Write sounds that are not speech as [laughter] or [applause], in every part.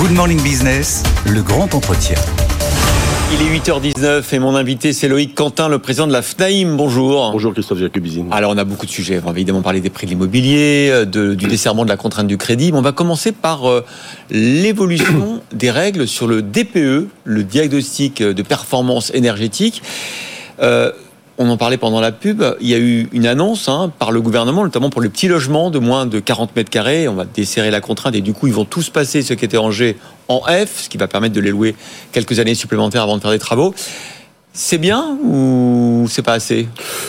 Good Morning Business, le grand entretien. Il est 8h19 et mon invité c'est Loïc Quentin, le président de la FNAIM. Bonjour. Bonjour Christophe Jacobizine. Alors on a beaucoup de sujets. On va évidemment parler des prix de l'immobilier, euh, de- du desserrement de la contrainte du crédit. Mais on va commencer par euh, l'évolution [coughs] des règles sur le DPE, le diagnostic de performance énergétique. Euh, on en parlait pendant la pub. Il y a eu une annonce hein, par le gouvernement, notamment pour les petits logements de moins de 40 mètres carrés. On va desserrer la contrainte et du coup, ils vont tous passer ceux qui étaient en G en F, ce qui va permettre de les louer quelques années supplémentaires avant de faire des travaux. C'est bien ou c'est pas assez?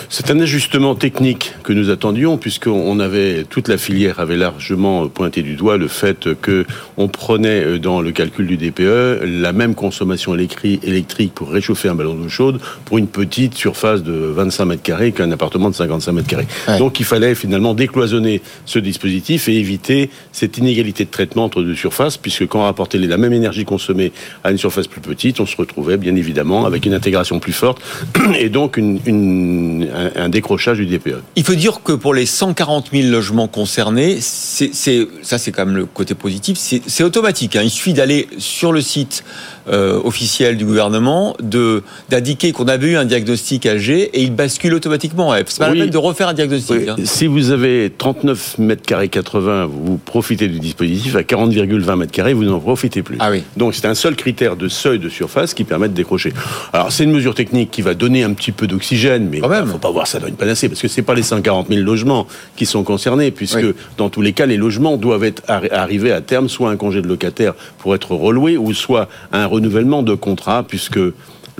C'est un ajustement technique que nous attendions puisqu'on avait toute la filière avait largement pointé du doigt le fait que on prenait dans le calcul du DPE la même consommation électri- électrique pour réchauffer un ballon d'eau chaude pour une petite surface de 25 mètres carrés qu'un appartement de 55 mètres carrés. Ouais. Donc il fallait finalement décloisonner ce dispositif et éviter cette inégalité de traitement entre deux surfaces puisque quand on rapportait la même énergie consommée à une surface plus petite, on se retrouvait bien évidemment avec une intégration plus forte [clears throat] et donc une- une- un, un décrochage du DPE. Il faut dire que pour les 140 000 logements concernés, c'est, c'est- ça c'est quand même le côté positif, c'est, c'est automatique. hein. Il suffit d'aller sur le site euh, officiel du gouvernement, de, d'indiquer qu'on avait eu un diagnostic AG et il bascule automatiquement. C'est pas Oui. la peine de refaire un diagnostic. Oui, hein. Si vous avez 39 mètres carrés 80, vous profitez du dispositif. À 40,20 mètres carrés, vous n'en profitez plus. Ah oui. Donc c'est un seul critère de seuil de surface qui permet de décrocher. Alors c'est une mesure technique qui va donner un petit peu d'oxygène, mais il ne même. faut pas voir ça dans une panacée, parce que c'est pas les 140 000 logements qui sont concernés, puisque Oui. dans tous les cas, les logements doivent être arri- arriver à terme, soit un congé de locataire pour être reloué, ou soit un renouvellement de contrat, puisque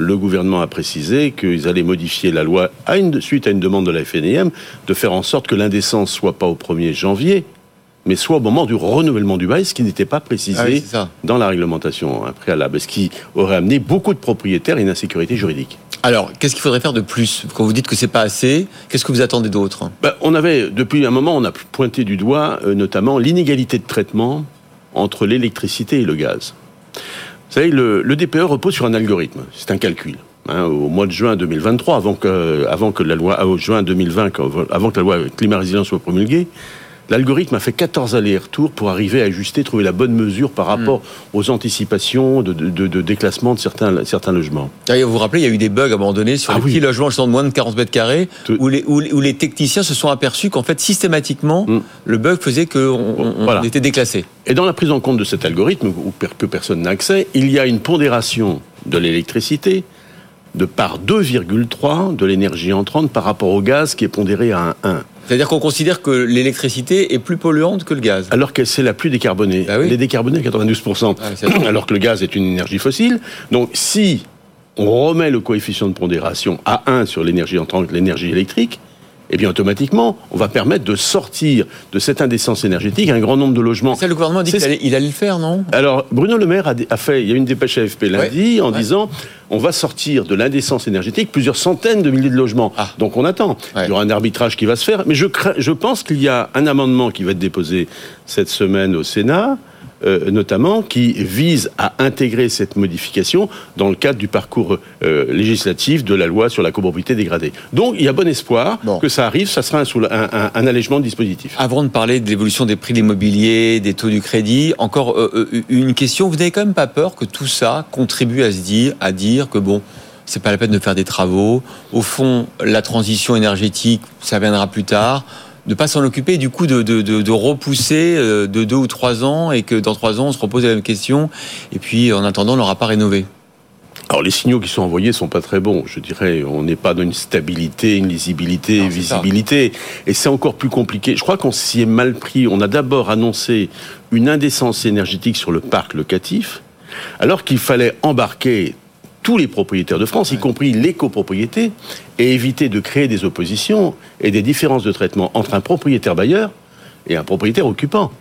le gouvernement a précisé qu'ils allaient modifier la loi à une, suite à une demande de la FNIM de faire en sorte que l'indécence soit pas au 1er janvier, mais soit au moment du renouvellement du bail, ce qui n'était pas précisé Ah oui, dans la réglementation hein, préalable, ce qui aurait amené beaucoup de propriétaires à une insécurité juridique. Alors, qu'est-ce qu'il faudrait faire de plus Quand vous dites que c'est pas assez, qu'est-ce que vous attendez d'autre? Ben, on avait, depuis un moment, on a pointé du doigt euh, notamment l'inégalité de traitement entre l'électricité et le gaz. Vous savez, le, le DPE repose sur un algorithme, c'est un calcul. Hein, au mois de juin 2023, avant que, avant que la loi, au juin 2020, quand- avant que la loi climat résilience soit promulguée, l'algorithme a fait 14 allers-retours pour arriver à ajuster, trouver la bonne mesure par rapport aux anticipations de, de- de- de déclassement de certains, certains logements. D'ailleurs, Vous vous rappelez, il y a eu des bugs donné sur Ah les oui. petits logements de moins de 40 mètres carrés, Tout- où les, où, les- où les techniciens se sont aperçus qu'en fait, systématiquement, Mm. le bug faisait qu'on on- on Voilà. était déclassé. Et dans la prise en compte de cet algorithme, que personne n'a accès, il y a une pondération de l'électricité de par 2,3 de l'énergie entrante par rapport au gaz qui est pondéré à un 1. C'est-à-dire qu'on considère que l'électricité est plus polluante que le gaz. Alors que c'est la plus décarbonée. Bah oui. Elle est décarbonée à 92%. Ah, alors que le gaz est une énergie fossile. Donc si on remet le coefficient de pondération à 1 sur l'énergie entrante, l'énergie électrique, eh bien automatiquement, on va permettre de sortir de cette indécence énergétique un grand nombre de logements. Ça, le gouvernement a dit qu'il allait, il allait le faire, non? Alors, Bruno Le Maire a, a fait, il y a une dépêche AFP lundi en ouais. disant on va sortir de l'indécence énergétique plusieurs centaines de milliers de logements. Ah. Donc on attend. Ouais. Il y aura un arbitrage qui va se faire. Mais je, crains- je pense qu'il y a un amendement qui va être déposé cette semaine au Sénat. Euh, notamment qui vise à intégrer cette modification dans le cadre du parcours euh, législatif de la loi sur la copropriété dégradée. Donc il y a bon espoir Bon. que ça arrive, ça sera un, soula- un- un- un allègement de dispositif. Avant de parler de l'évolution des prix de l'immobilier, des taux du crédit, encore euh, une question. Vous n'avez quand même pas peur que tout ça contribue à se dire, à dire que bon, c'est pas la peine de faire des travaux. Au fond, la transition énergétique, ça viendra plus tard. De pas s'en occuper, du coup, de, de, de, de repousser euh, de deux ou trois ans et que dans trois ans, on se repose la même question. Et puis, en attendant, on n'aura pas rénové. Alors les signaux qui sont envoyés sont pas très bons. Je dirais, on n'est pas dans une stabilité, une lisibilité, une visibilité, et c'est encore plus compliqué. Je crois qu'on s'y est mal pris. On a d'abord annoncé une indécence énergétique sur le parc locatif, alors qu'il fallait embarquer tous les propriétaires de France, y compris les copropriétés, et éviter de créer des oppositions et des différences de traitement entre un propriétaire bailleur et un propriétaire occupant.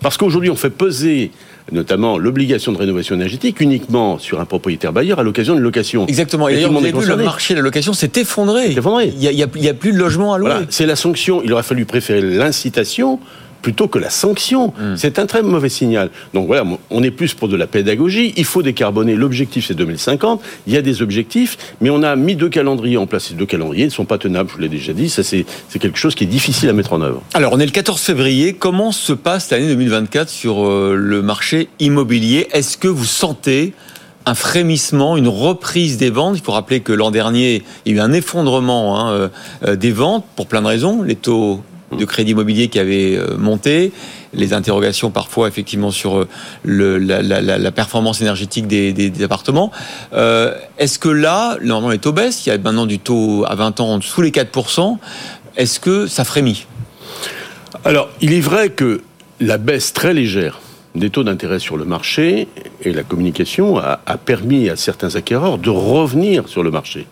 Parce qu'aujourd'hui, on fait peser notamment l'obligation de rénovation énergétique uniquement sur un propriétaire bailleur à l'occasion d'une location. Exactement. Et d'ailleurs, est vu, le marché de la location s'est effondré. Effondré. Il n'y a, plus de logements à louer. Voilà, c'est la sanction. Il aurait fallu préférer l'incitation plutôt que la sanction. Hmm. C'est un très mauvais signal. Donc voilà, on est plus pour de la pédagogie. Il faut décarboner. L'objectif, c'est 2050. Il y a des objectifs, mais on a mis deux calendriers en place. Ces deux calendriers ne sont pas tenables, je vous l'ai déjà dit. Ça, c'est quelque chose qui est difficile à mettre en œuvre. Alors, on est le 14 février. Comment se passe l'année 2024 sur euh, le marché immobilier? Est-ce que vous sentez un frémissement, une reprise des ventes? Il faut rappeler que l'an dernier, il y a eu un effondrement hein, euh, euh, des ventes pour plein de raisons. Les taux de crédit immobilier qui avaient euh, monté, les interrogations parfois effectivement sur euh, la, performance énergétique des, appartements. Euh, Est-ce que là, normalement les taux baissent, il y a maintenant du taux à 20 ans sous les 4%, est-ce que ça frémit? Alors, il est vrai que la baisse très légère des taux d'intérêt sur le marché et la communication a, a permis à certains acquéreurs de revenir sur le marché,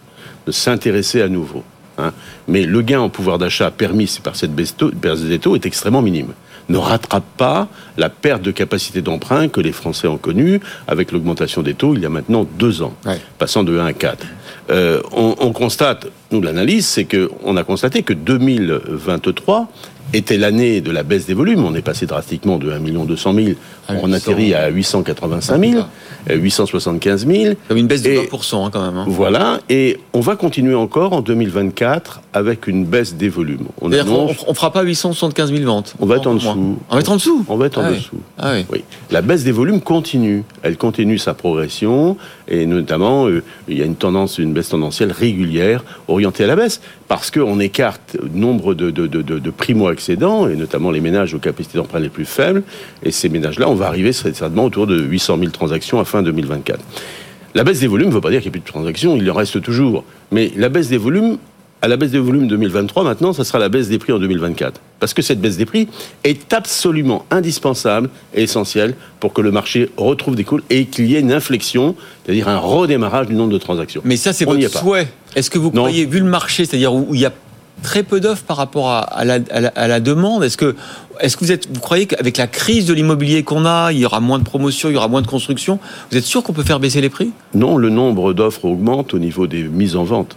de s'intéresser à nouveau. hein. Mais le gain en pouvoir d'achat permis par cette baisse, des taux est extrêmement minime. Ne rattrape pas la perte de capacité d'emprunt que les Français ont connue avec l'augmentation des taux il y a maintenant deux ans, Ouais. passant de 1 à 4. Euh, on, on constate, nous l'analyse, c'est que on a constaté que 2023 était l'année de la baisse des volumes. On est passé drastiquement de 1 200 000, À on 800. atterrit à 885 000, euh, 875 000. Comme une baisse de Et- 20% hein, quand même. hein. Voilà, et on va continuer encore en 2024 avec une baisse des volumes. On annonce- on fera pas 875 000 ventes. On va être en Moins. dessous. On va être en dessous on va être en Ah oui. dessous. Ah oui. Oui, la baisse des volumes continue. Elle continue sa progression et notamment euh, il y a une tendance, une baisse tendancielle régulière orientée à la baisse parce qu'on écarte nombre de, de, de, primo-accédants et notamment les ménages aux capacités d'emprunt les plus faibles. Et ces ménages-là, on va arriver certainement autour de 800 000 transactions à fin 2024. La baisse des volumes ne veut pas dire qu'il n'y a plus de transactions, il en reste toujours. Mais la baisse des volumes, à la baisse des volumes 2023, maintenant, ça sera la baisse des prix en 2024. Parce que cette baisse des prix est absolument indispensable et essentielle pour que le marché retrouve des coûts et qu'il y ait une inflexion, c'est-à-dire un redémarrage du nombre de transactions. Mais ça, c'est votre est souhait. Est-ce que vous Non. croyez, vu le marché, c'est-à-dire où, il y a très peu d'offres par rapport à, à la, à la- à la demande, est-ce que, est-ce que vous, êtes, vous croyez qu'avec la crise de l'immobilier qu'on a, il y aura moins de promotion, il y aura moins de construction, vous êtes sûr qu'on peut faire baisser les prix? Non, le nombre d'offres augmente au niveau des mises en vente.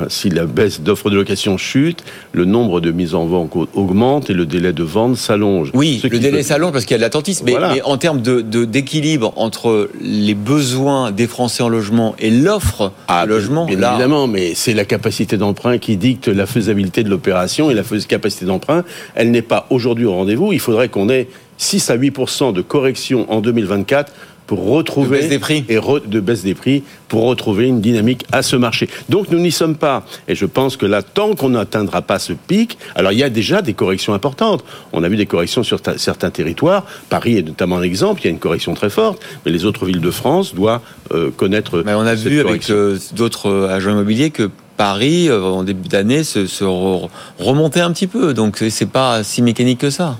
Hein, Si la baisse d'offres de location chute, le nombre de mises en vente augmente et le délai de vente s'allonge. Oui, Ce le délai peut- s'allonge parce qu'il y a de l'attentisme. Mais, Voilà. mais en termes de, de- d'équilibre entre les besoins des Français en logement et l'offre Ah, de logement, bien là, évidemment, mais c'est la capacité d'emprunt qui dicte la faisabilité de l'opération et la capacité d'emprunt, elle n'est pas aujourd'hui au rendez-vous. Il faudrait qu'on ait 6 à 8% de correction en 2024 pour retrouver De baisse des prix. et re- de baisse des prix pour retrouver une dynamique à ce marché. Donc nous n'y sommes pas et je pense que là tant qu'on n'atteindra pas ce pic, alors il y a déjà des corrections importantes. On a vu des corrections sur ta- certains territoires, Paris est notamment un exemple, il y a une correction très forte, mais les autres villes de France doivent euh, connaître Mais on a cette vu avec euh, d'autres euh, agents immobiliers que Paris, euh, en début d'année, se, se re- remontait un petit peu. Donc c'est pas si mécanique que ça.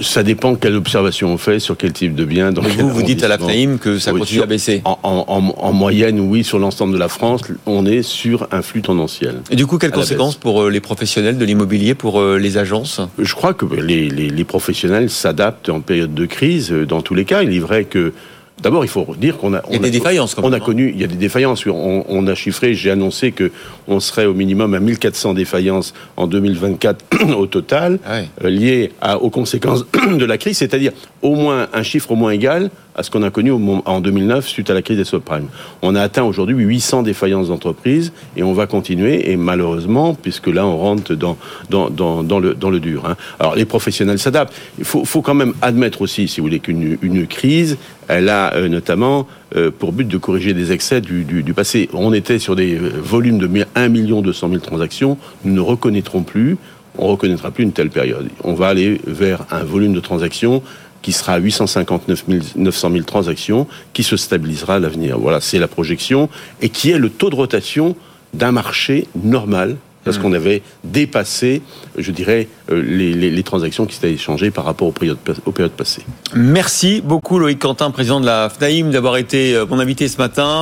Ça dépend quelle observation on fait sur quel type de bien. Dans quel vous, vous dites à la. FNAIM que ça continue sur- à baisser. En, en- en- en moyenne, oui, sur l'ensemble de la France, on est sur un flux tendanciel. Et du coup, quelles conséquences pour euh, les professionnels de l'immobilier, pour euh, les agences? Je crois que les, les- les professionnels s'adaptent en période de crise euh, dans tous les cas. Il est vrai que, d'abord, il faut dire qu'on a... Il y a on des défaillances, quand On même, a connu, il y a des défaillances. On, on a chiffré, j'ai annoncé que on serait au minimum à 1400 défaillances en 2024 [clears throat] au total, Ah euh, liées à- aux conséquences [clears throat] de la crise, c'est-à-dire au moins un chiffre au moins égal à ce qu'on a connu en 2009 suite à la crise des subprimes. On a atteint aujourd'hui 800 défaillances d'entreprises et on va continuer et malheureusement, puisque là on rentre dans, le, dur. hein. Alors les professionnels s'adaptent. Il faut, quand même admettre aussi, si vous voulez, qu'une une crise, elle a euh, notamment euh, pour but de corriger des excès du, passé. On était sur des euh, volumes de 1 200 000 transactions, nous ne reconnaîtrons plus, on reconnaîtra plus une telle période. On va aller vers un volume de transactions qui sera à 859 000 900 000 transactions, qui se stabilisera à l'avenir. Voilà, c'est la projection, et qui est le taux de rotation d'un marché normal, parce qu'on avait dépassé, je dirais, euh, les, les- les transactions qui s'étaient échangées par rapport aux périodes, aux périodes passées. Merci beaucoup Loïc Quentin, président de la FNAIM, d'avoir été euh, mon invité ce matin.